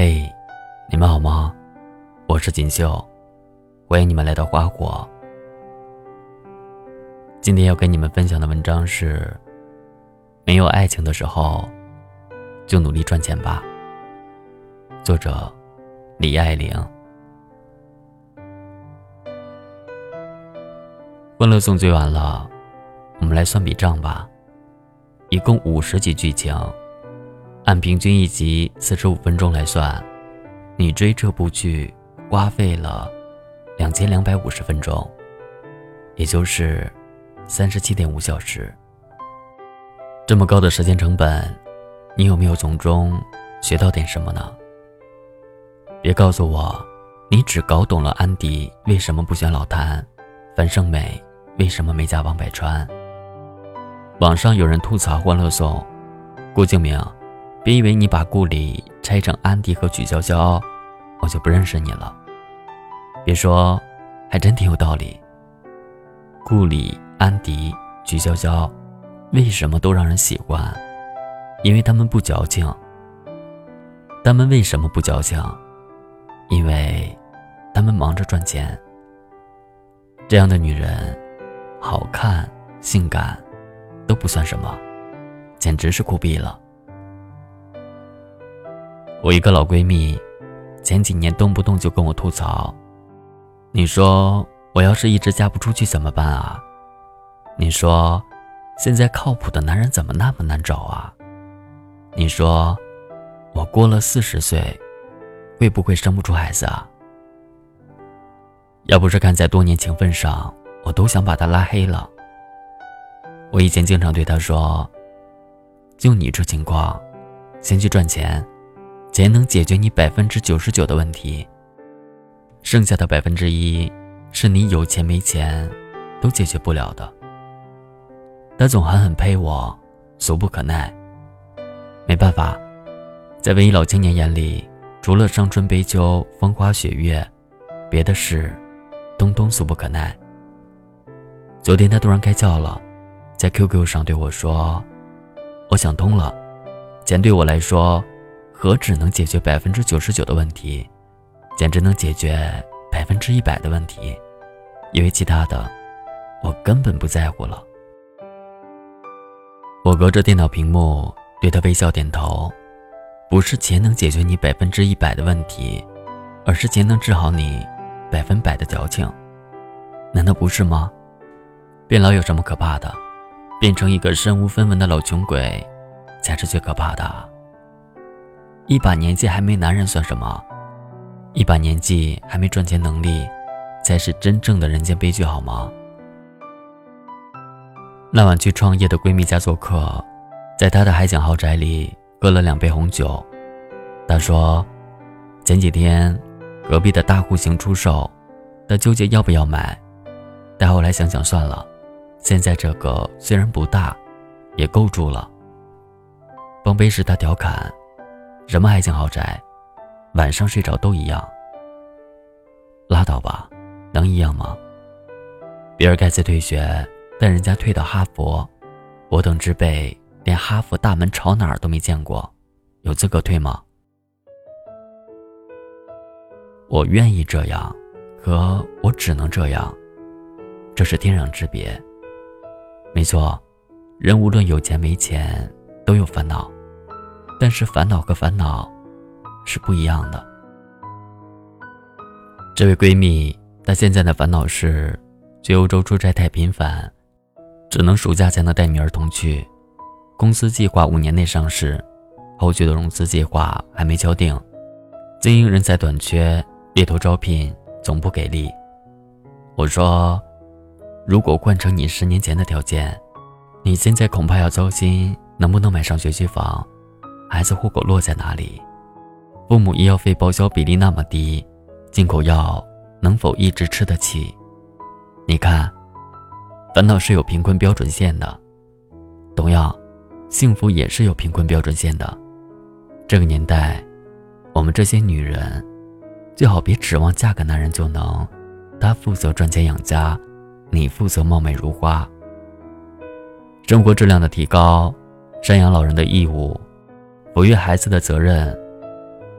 嘿，你们好吗？我是锦绣，欢迎你们来到花火。今天要跟你们分享的文章是：没有爱情的时候，就努力赚钱吧。作者：李爱玲。欢乐颂追完了，我们来算笔账吧。一共五十集剧情，按平均一集四十五分钟来算，你追这部剧花费了两千两百五十分钟，也就是三十七点五小时。这么高的时间成本，你有没有从中学到点什么呢？别告诉我，你只搞懂了安迪为什么不选老谭，樊胜美为什么没嫁王百川。网上有人吐槽《欢乐颂》，郭敬明，别以为你把顾里拆成安迪和曲筱绡，我就不认识你了。别说，还真挺有道理。顾里、安迪、曲筱绡，为什么都让人喜欢？因为他们不矫情。他们为什么不矫情？因为，他们忙着赚钱。这样的女人，好看、性感。都不算什么，简直是酷毙了。我一个老闺蜜，前几年动不动就跟我吐槽：“你说我要是一直嫁不出去怎么办啊？你说现在靠谱的男人怎么那么难找啊？你说我过了四十岁，会不会生不出孩子啊？”要不是看在多年情分上，我都想把她拉黑了。我以前经常对他说：“就你这情况，先去赚钱，钱能解决你百分之九十九的问题，剩下的百分之一是你有钱没钱都解决不了的。”他总狠狠呸我，俗不可耐。没办法，在文艺老青年眼里，除了伤春悲秋、风花雪月，别的事，通通俗不可耐。昨天他突然开窍了。在 QQ 上对我说：“我想通了，钱对我来说，何止能解决百分之九十九的问题，简直能解决百分之一百的问题，因为其他的，我根本不在乎了。”我隔着电脑屏幕对他微笑点头，不是钱能解决你百分之一百的问题，而是钱能治好你百分百的矫情，难道不是吗？变老有什么可怕的？变成一个身无分文的老穷鬼，才是最可怕的。一把年纪还没男人算什么？一把年纪还没赚钱能力，才是真正的人间悲剧，好吗？那晚去创业的闺蜜家做客，在她的海景豪宅里喝了两杯红酒。她说，前几天隔壁的大户型出售，她纠结要不要买，但后来想想算了。现在这个虽然不大，也够住了。碰杯时她调侃：“什么爱情豪宅，晚上睡着都一样。”拉倒吧，能一样吗？比尔盖茨退学，但人家退到哈佛，我等之辈连哈佛大门朝哪儿都没见过，有资格退吗？我愿意这样，可我只能这样，这是天壤之别。没错，人无论有钱没钱都有烦恼，但是烦恼和烦恼是不一样的。这位闺蜜，她现在的烦恼是去欧洲出差太频繁，只能暑假才能带女儿同去。公司计划五年内上市，后续的融资计划还没敲定，经营人才短缺，猎头招聘总不给力。我说。如果换成你十年前的条件，你现在恐怕要糟心能不能买上学区房，孩子户口落在哪里，父母医药费报销比例那么低，进口药能否一直吃得起？你看，烦恼是有贫困标准线的，同样，幸福也是有贫困标准线的。这个年代，我们这些女人，最好别指望嫁个男人就能，他负责赚钱养家。你负责貌美如花，生活质量的提高，赡养老人的义务，抚育孩子的责任，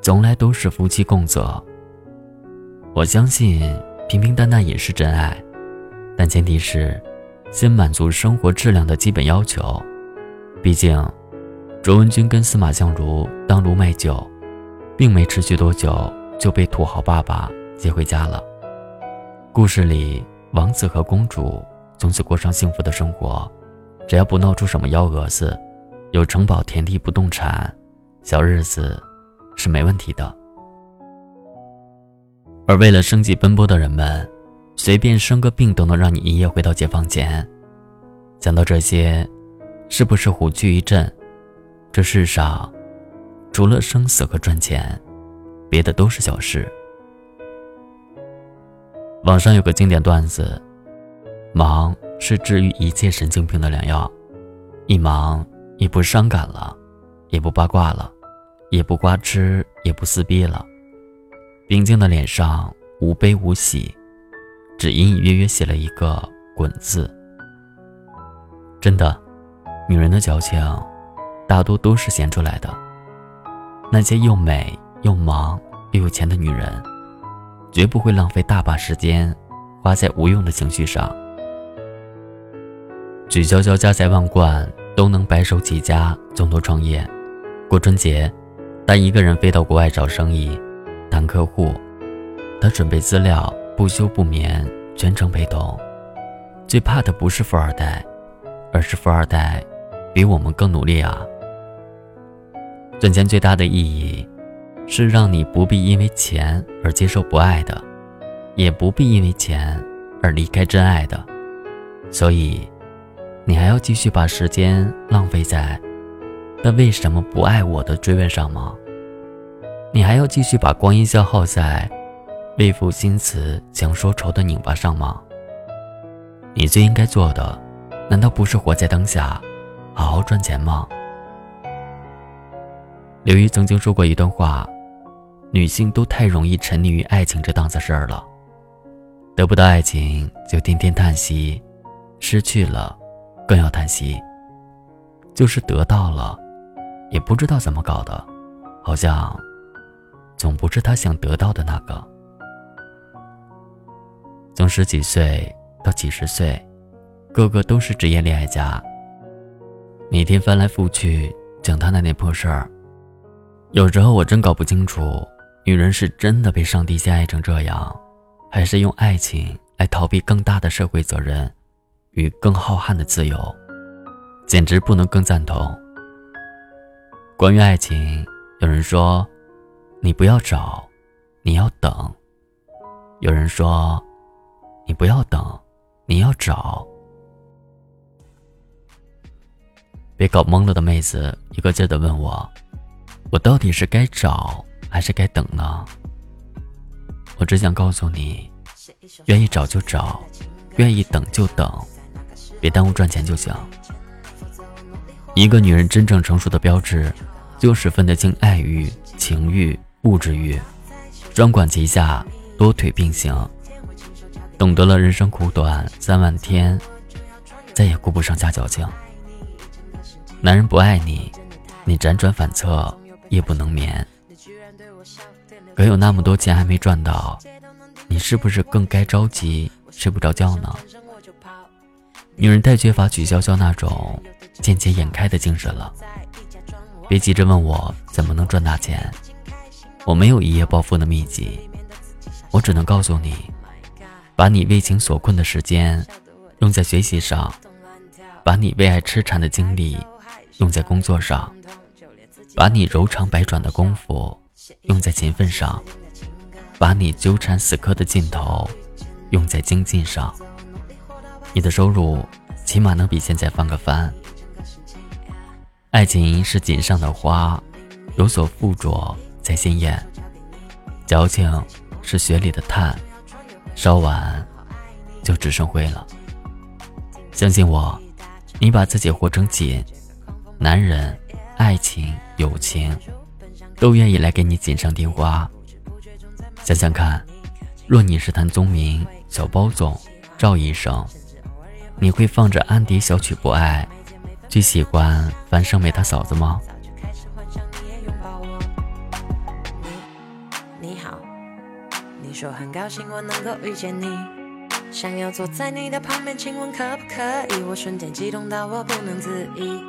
从来都是夫妻共责。我相信平平淡淡也是真爱，但前提是先满足生活质量的基本要求。毕竟，卓文君跟司马相如当卢卖酒，并没持续多久就被土豪爸爸接回家了。故事里，王子和公主从此过上幸福的生活，只要不闹出什么幺蛾子，有城堡、田地、不动产，小日子。是没问题的，而为了生计奔波的人们，随便生个病都能让你一夜回到解放前。讲到这些，是不是虎躯一震？这世上，除了生死和赚钱，别的都是小事。网上有个经典段子：忙是治愈一切神经病的良药，一忙也不伤感了，也不八卦了。也不瓜吃，也不撕逼了，平静的脸上无悲无喜，只隐隐约约写了一个“滚”字。真的，女人的矫情，大多都是闲出来的。那些又美又忙又有钱的女人，绝不会浪费大把时间花在无用的情绪上。许潇潇家财万贯，都能白手起家，从头创业，过春节。他一个人飞到国外找生意，谈客户，他准备资料，不休不眠，全程陪同。最怕的不是富二代，而是富二代比我们更努力啊！赚钱最大的意义，是让你不必因为钱而接受不爱的，也不必因为钱而离开真爱的。所以，你还要继续把时间浪费在。那为什么不爱我的追问上吗？你还要继续把光阴消耗在为赋新词强说愁的拧巴上吗？你最应该做的，难道不是活在当下，好好赚钱吗？刘瑜曾经说过一段话：女性都太容易沉溺于爱情这档子事儿了，得不到爱情就天天叹息，失去了更要叹息，就是得到了。也不知道怎么搞的，好像总不是他想得到的那个。从十几岁到几十岁，个个都是职业恋爱家，每天翻来覆去讲他那点破事儿。有时候我真搞不清楚，女人是真的被上帝陷害成这样，还是用爱情来逃避更大的社会责任与更浩瀚的自由，简直不能更赞同。关于爱情，有人说：“你不要找，你要等。”有人说：“你不要等，你要找。”被搞懵了的妹子，一个劲的问我：“我到底是该找还是该等呢？”我只想告诉你：愿意找就找，愿意等就等，别耽误赚钱就行。一个女人真正成熟的标志。就十分得清爱欲、情欲、物质欲，双管齐下，多腿并行。懂得了人生苦短三万天，再也顾不上瞎矫情。男人不爱你，你辗转反侧，夜不能眠。可有那么多钱还没赚到，你是不是更该着急睡不着觉呢？女人太缺乏曲筱绡那种见钱眼开的精神了。别急着问我怎么能赚大钱，我没有一夜暴富的秘籍，我只能告诉你，把你为情所困的时间用在学习上，把你为爱痴缠的精力用在工作上，把你柔肠百转的功夫用在勤奋上，把你纠缠死磕的劲头用在精进上，你的收入起码能比现在翻个番。爱情是锦上的花，有所附着才鲜艳；矫情是雪里的炭，烧完就只剩灰了。相信我，你把自己活成锦，男人、爱情、友情都愿意来给你锦上添花。想想看，若你是谭宗明、小包总、赵医生，你会放着安迪小曲不爱？最喜欢樊胜美她嫂子吗？你好，你说很高兴我能够遇见你，想要坐在你的旁边，请问可不可以？我瞬间激动到我不能自已，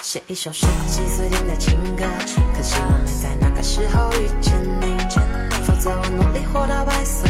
写一首十几岁听的情歌，可惜我没在那个时候遇见你，否则我努力活到白色。